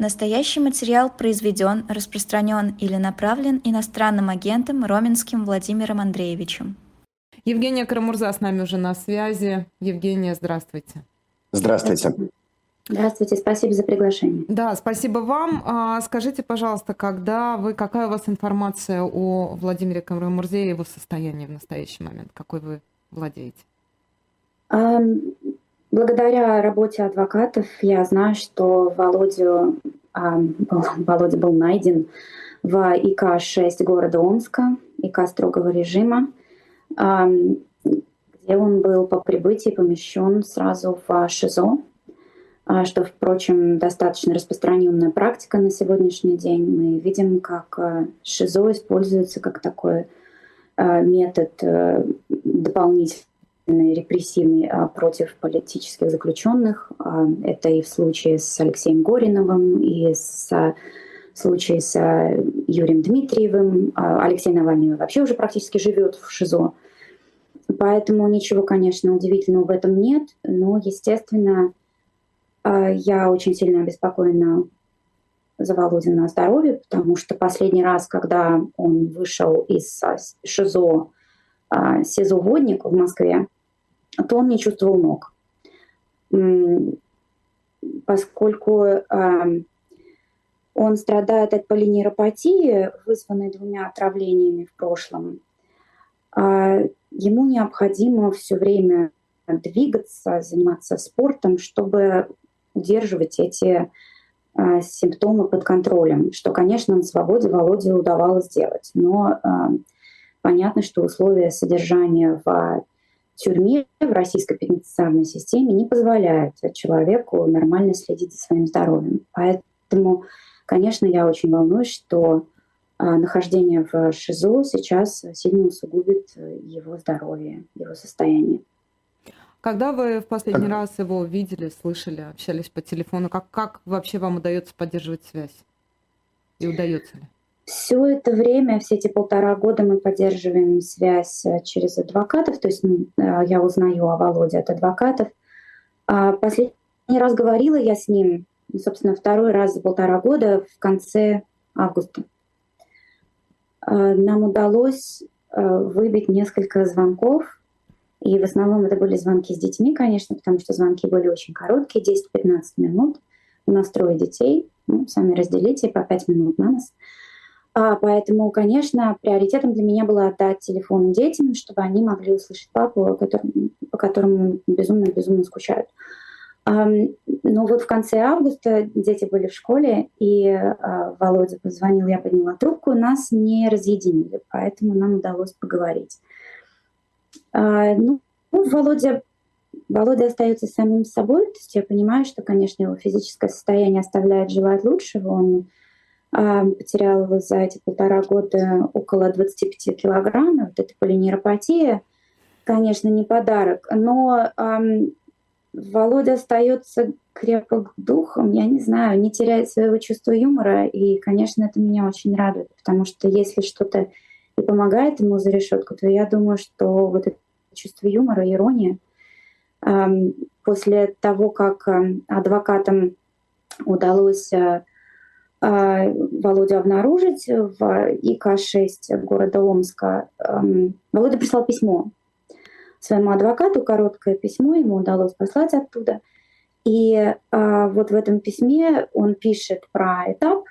Настоящий материал произведен, распространен или направлен иностранным агентом Роменским Владимиром Андреевичем. Евгения Карамурза с нами уже на связи. Евгения, здравствуйте. Здравствуйте. Здравствуйте, спасибо за приглашение. Да, спасибо вам. А, скажите, пожалуйста, когда вы, какая у вас информация о Владимире Карамурзе и его состоянии в настоящий момент? Какой вы владеете? Благодаря работе адвокатов я знаю, что Володю, Володя был найден в ИК-6 города Омска, ИК строгого режима, где он был по прибытии помещен сразу в ШИЗО, а, что, впрочем, достаточно распространенная практика на сегодняшний день. Мы видим, как а, ШИЗО используется как такой а, метод э, дополнительный репрессивный а, против политических заключенных. А, это и в случае с Алексеем Гориновым, и с в случае с Юрием Дмитриевым. А, Алексей Навальный вообще уже практически живет в ШИЗО. Поэтому ничего, конечно, удивительного в этом нет. Но, естественно, я очень сильно обеспокоена за Володина здоровье, потому что последний раз, когда он вышел из ШИЗО СИЗО «Водник» в Москве, то он не чувствовал ног. Поскольку он страдает от полинейропатии, вызванной двумя отравлениями в прошлом, а, ему необходимо все время двигаться, заниматься спортом, чтобы удерживать эти а, симптомы под контролем, что, конечно, на свободе Володе удавалось сделать. Но а, понятно, что условия содержания в тюрьме в российской пенитенциарной системе не позволяют человеку нормально следить за своим здоровьем. Поэтому, конечно, я очень волнуюсь, что а, нахождение в ШИЗО сейчас сильно усугубит его здоровье, его состояние. Когда вы в последний раз его видели, слышали, общались по телефону, как, как вообще вам удается поддерживать связь? И удается ли? Все это время, все эти полтора года мы поддерживаем связь э, через адвокатов, то есть ну, э, я узнаю о Володе от адвокатов. А последний раз говорила я с ним, собственно, второй раз за полтора года в конце августа. А, нам удалось э, выбить несколько звонков, и в основном это были звонки с детьми, конечно, потому что звонки были очень короткие, 10-15 минут. У нас трое детей, ну, сами разделите по 5 минут на нас. А, поэтому, конечно, приоритетом для меня было отдать телефон детям, чтобы они могли услышать папу, который, по которому безумно-безумно скучают. А, но вот в конце августа дети были в школе, и а, Володя позвонил, я подняла трубку, нас не разъединили, поэтому нам удалось поговорить. А, ну, Володя Володя остается самим собой, то есть я понимаю, что, конечно, его физическое состояние оставляет желать лучшего, он потеряла за эти полтора года около 25 килограмм. Вот эта полинейропатия, конечно, не подарок, но эм, Володя остается крепок духом, я не знаю, не теряет своего чувства юмора, и, конечно, это меня очень радует, потому что если что-то и помогает ему за решетку, то я думаю, что вот это чувство юмора, ирония, эм, после того, как адвокатам удалось а, Володю обнаружить в ИК-6 города Омска. Володя прислал письмо своему адвокату, короткое письмо, ему удалось послать оттуда. И а, вот в этом письме он пишет про этап,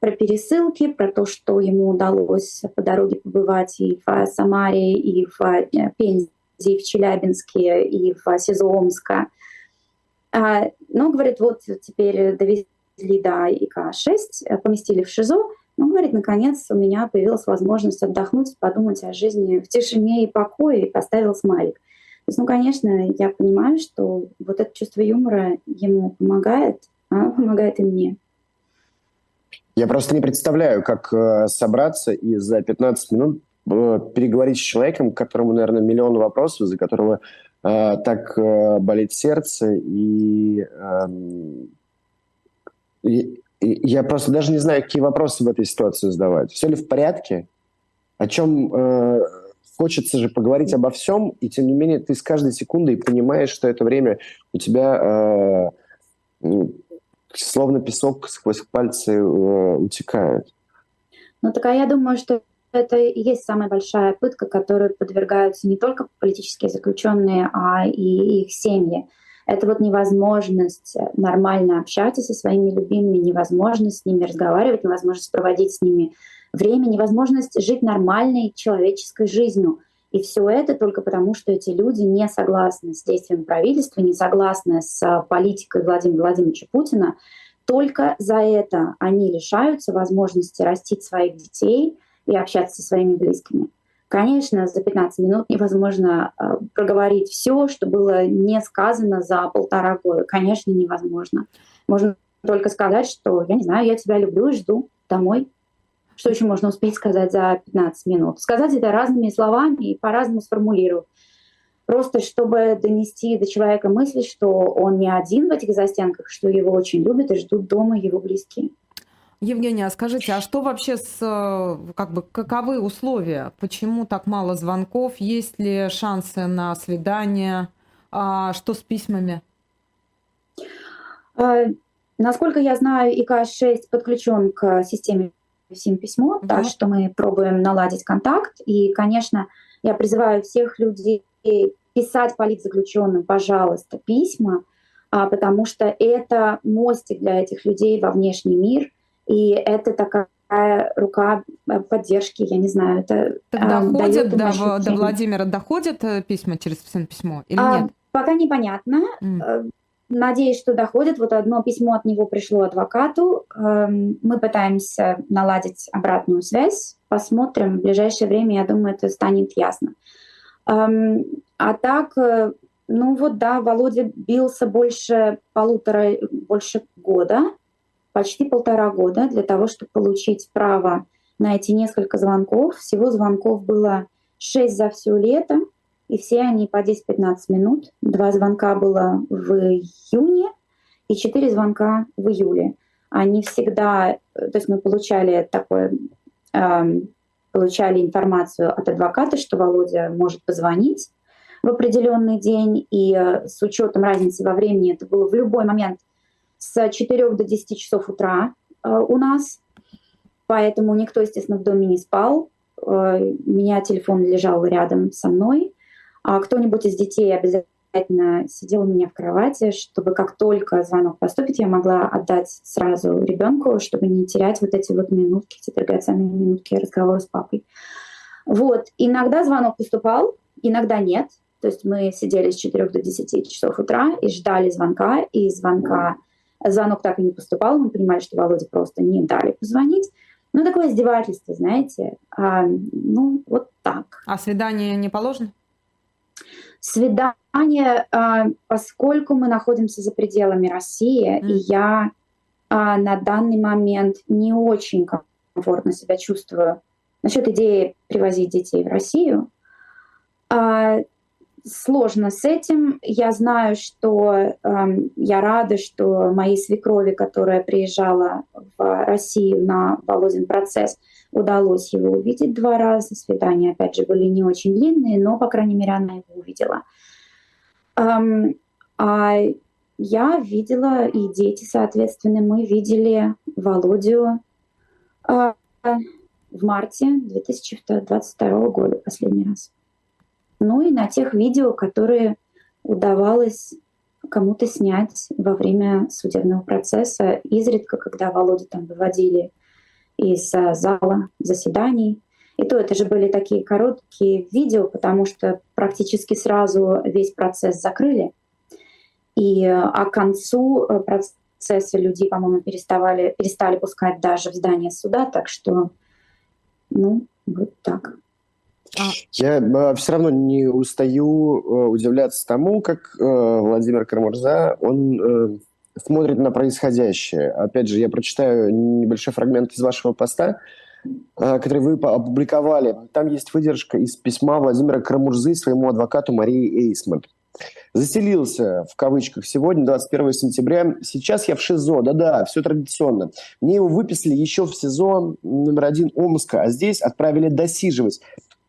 про пересылки, про то, что ему удалось по дороге побывать и в Самаре, и в э, Пензе, и в Челябинске, и в СИЗО Омска. А, ну, говорит, вот теперь довести довезли до ИК-6, э, поместили в ШИЗО. Ну, говорит, наконец у меня появилась возможность отдохнуть, подумать о жизни в тишине и покое, и поставил смайлик. То есть, ну, конечно, я понимаю, что вот это чувство юмора ему помогает, а оно помогает и мне. Я просто не представляю, как э, собраться и за 15 минут э, переговорить с человеком, которому, наверное, миллион вопросов, за которого э, так э, болит сердце, и э, я просто даже не знаю, какие вопросы в этой ситуации задавать. Все ли в порядке? О чем э, хочется же поговорить обо всем, и тем не менее ты с каждой секундой понимаешь, что это время у тебя э, словно песок сквозь пальцы э, утекает. Ну так а я думаю, что это и есть самая большая пытка, которой подвергаются не только политические заключенные, а и их семьи. Это вот невозможность нормально общаться со своими любимыми, невозможность с ними разговаривать, невозможность проводить с ними время, невозможность жить нормальной человеческой жизнью. И все это только потому, что эти люди не согласны с действиями правительства, не согласны с политикой Владимира Владимировича Путина. Только за это они лишаются возможности растить своих детей и общаться со своими близкими. Конечно, за 15 минут невозможно э, проговорить все, что было не сказано за полтора года. Конечно, невозможно. Можно только сказать, что, я не знаю, я тебя люблю и жду домой. Что еще можно успеть сказать за 15 минут? Сказать это разными словами и по-разному сформулировать. Просто чтобы донести до человека мысль, что он не один в этих застенках, что его очень любят и ждут дома его близкие. Евгения, а скажите, а что вообще с, как бы, каковы условия? Почему так мало звонков? Есть ли шансы на свидание? А что с письмами? А, насколько я знаю, ИК-6 подключен к системе всем письмо, да. так что мы пробуем наладить контакт. И, конечно, я призываю всех людей писать политзаключенным, пожалуйста, письма, а, потому что это мостик для этих людей во внешний мир, и это такая рука э, поддержки, я не знаю, это доходит до, до Владимира, доходят э, письма через письмо или а, нет? Пока непонятно. Mm. Надеюсь, что доходит. Вот одно письмо от него пришло адвокату. Эм, мы пытаемся наладить обратную связь. Посмотрим. В ближайшее время, я думаю, это станет ясно. Эм, а так, э, ну вот да, Володя бился больше полутора, больше года, почти полтора года для того, чтобы получить право на эти несколько звонков. Всего звонков было шесть за все лето и все они по 10-15 минут. Два звонка было в июне и четыре звонка в июле. Они всегда, то есть мы получали такое, э, получали информацию от адвоката, что Володя может позвонить в определенный день, и э, с учетом разницы во времени это было в любой момент с 4 до 10 часов утра э, у нас, поэтому никто, естественно, в доме не спал. Э, у меня телефон лежал рядом со мной, а кто-нибудь из детей обязательно сидел у меня в кровати, чтобы как только звонок поступит, я могла отдать сразу ребенку, чтобы не терять вот эти вот минутки, эти драгоценные минутки разговора с папой. Вот. Иногда звонок поступал, иногда нет. То есть мы сидели с 4 до 10 часов утра и ждали звонка, и звонка, звонок так и не поступал. Мы понимали, что Володе просто не дали позвонить. Ну, такое издевательство, знаете. А, ну, вот так. А свидание не положено? Свидание, а, поскольку мы находимся за пределами России, mm. и я а, на данный момент не очень комфортно себя чувствую насчет идеи привозить детей в Россию. А, сложно с этим. Я знаю, что э, я рада, что моей свекрови, которая приезжала в Россию на Володин процесс, удалось его увидеть два раза. Свидания, опять же, были не очень длинные, но, по крайней мере, она его увидела. Эм, а я видела, и дети, соответственно, мы видели Володю э, в марте 2022 года последний раз ну и на тех видео, которые удавалось кому-то снять во время судебного процесса, изредка, когда Володю там выводили из а, зала заседаний. И то это же были такие короткие видео, потому что практически сразу весь процесс закрыли. И а к концу э, процесса людей, по-моему, переставали, перестали пускать даже в здание суда, так что, ну, вот так. Я э, все равно не устаю э, удивляться тому, как э, Владимир Карамурза, он смотрит на происходящее. Опять же, я прочитаю небольшой фрагмент из вашего поста, который вы опубликовали. Там есть выдержка из письма Владимира Карамурзы своему адвокату Марии Эйсман. Заселился, в кавычках, сегодня, 21 сентября. Сейчас я в ШИЗО. Да-да, все традиционно. Мне его выписали еще в СИЗО номер один Омска, а здесь отправили досиживать.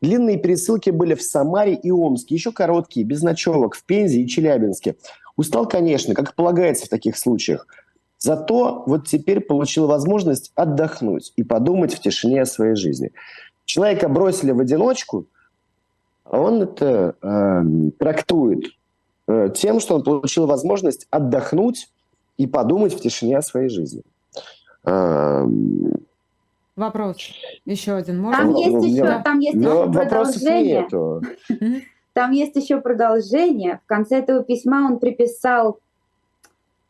Длинные пересылки были в Самаре и Омске, еще короткие, без ночевок, в Пензе и Челябинске. Устал, конечно, как полагается в таких случаях. Зато вот теперь получил возможность отдохнуть и подумать в тишине о своей жизни. Человека бросили в одиночку, а он это э, трактует э, тем, что он получил возможность отдохнуть и подумать в тишине о своей жизни. Э, Вопрос еще один. Можно? Там есть еще, там есть еще продолжение. Нету. Там есть еще продолжение. В конце этого письма он приписал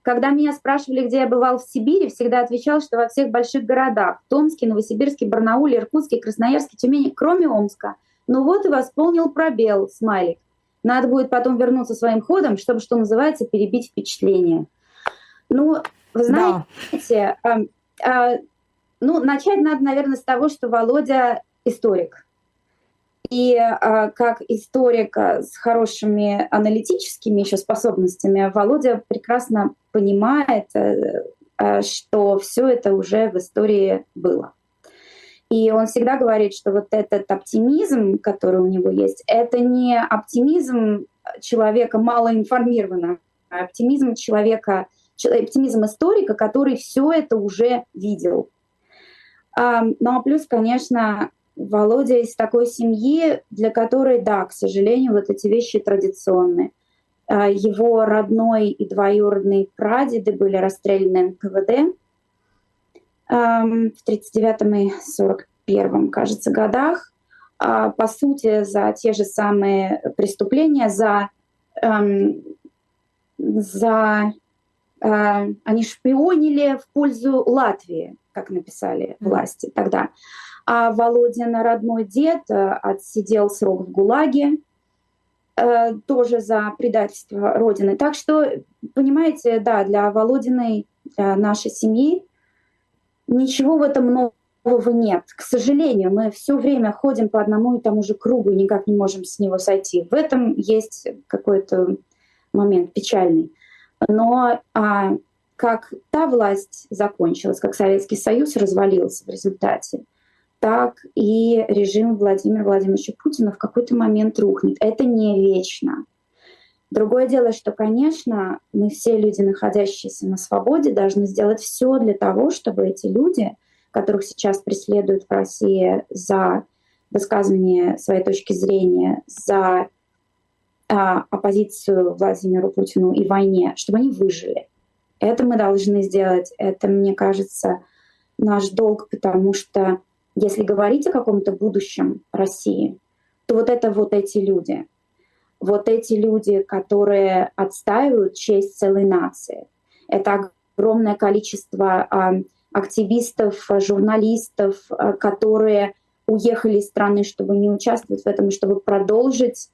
когда меня спрашивали, где я бывал в Сибири, всегда отвечал, что во всех больших городах. Томске, Новосибирске, Барнауле, Иркутске, Красноярске, Тюмени, кроме Омска. Ну вот и восполнил пробел, смайлик. Надо будет потом вернуться своим ходом, чтобы, что называется, перебить впечатление. Ну, вы знаете, да. э, э, ну, начать надо, наверное, с того, что Володя историк. И а, как историка с хорошими аналитическими еще способностями, Володя прекрасно понимает, э, э, что все это уже в истории было. И он всегда говорит, что вот этот оптимизм, который у него есть, это не оптимизм человека малоинформированного, а оптимизм человека, оптимизм историка, который все это уже видел. Ну а плюс, конечно, Володя из такой семьи, для которой, да, к сожалению, вот эти вещи традиционные. А, его родной и двоюродные прадеды были расстреляны НКВД в 39 и 41 кажется, годах. А, по сути, за те же самые преступления, за, за они шпионили в пользу Латвии, как написали власти тогда. А Володин родной дед э, отсидел срок в ГУЛАГе, э, тоже за предательство Родины. Так что, понимаете, да, для Володиной, для нашей семьи ничего в этом нового нет. К сожалению, мы все время ходим по одному и тому же кругу и никак не можем с него сойти. В этом есть какой-то момент печальный. Но а, как та власть закончилась, как Советский Союз развалился в результате, так и режим Владимира Владимировича Путина в какой-то момент рухнет. Это не вечно. Другое дело, что, конечно, мы все люди, находящиеся на свободе, должны сделать все для того, чтобы эти люди, которых сейчас преследуют в России за высказывание своей точки зрения, за а, оппозицию Владимиру Путину и войне, чтобы они выжили. Это мы должны сделать. Это, мне кажется, наш долг, потому что если говорить о каком-то будущем России, то вот это вот эти люди. Вот эти люди, которые отстаивают честь целой нации. Это огромное количество э, активистов, журналистов, э, которые уехали из страны, чтобы не участвовать в этом, чтобы продолжить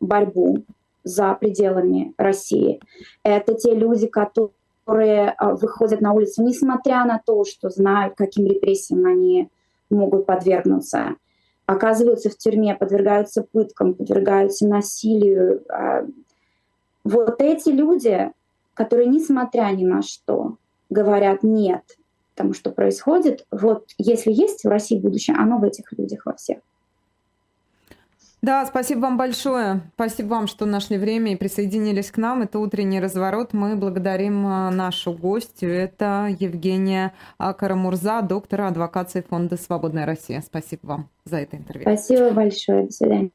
борьбу за пределами России. Это те люди, которые выходят на улицу, несмотря на то, что знают, каким репрессиям они могут подвергнуться, оказываются в тюрьме, подвергаются пыткам, подвергаются насилию. А, вот эти люди, которые, несмотря ни на что, говорят «нет», тому, что происходит, вот если есть в России будущее, оно в этих людях во всех. Да, спасибо вам большое. Спасибо вам, что нашли время и присоединились к нам. Это «Утренний разворот». Мы благодарим а, нашу гостью. Это Евгения Карамурза, доктора адвокации Фонда «Свободная Россия». Спасибо вам за это интервью. Спасибо большое. До свидания.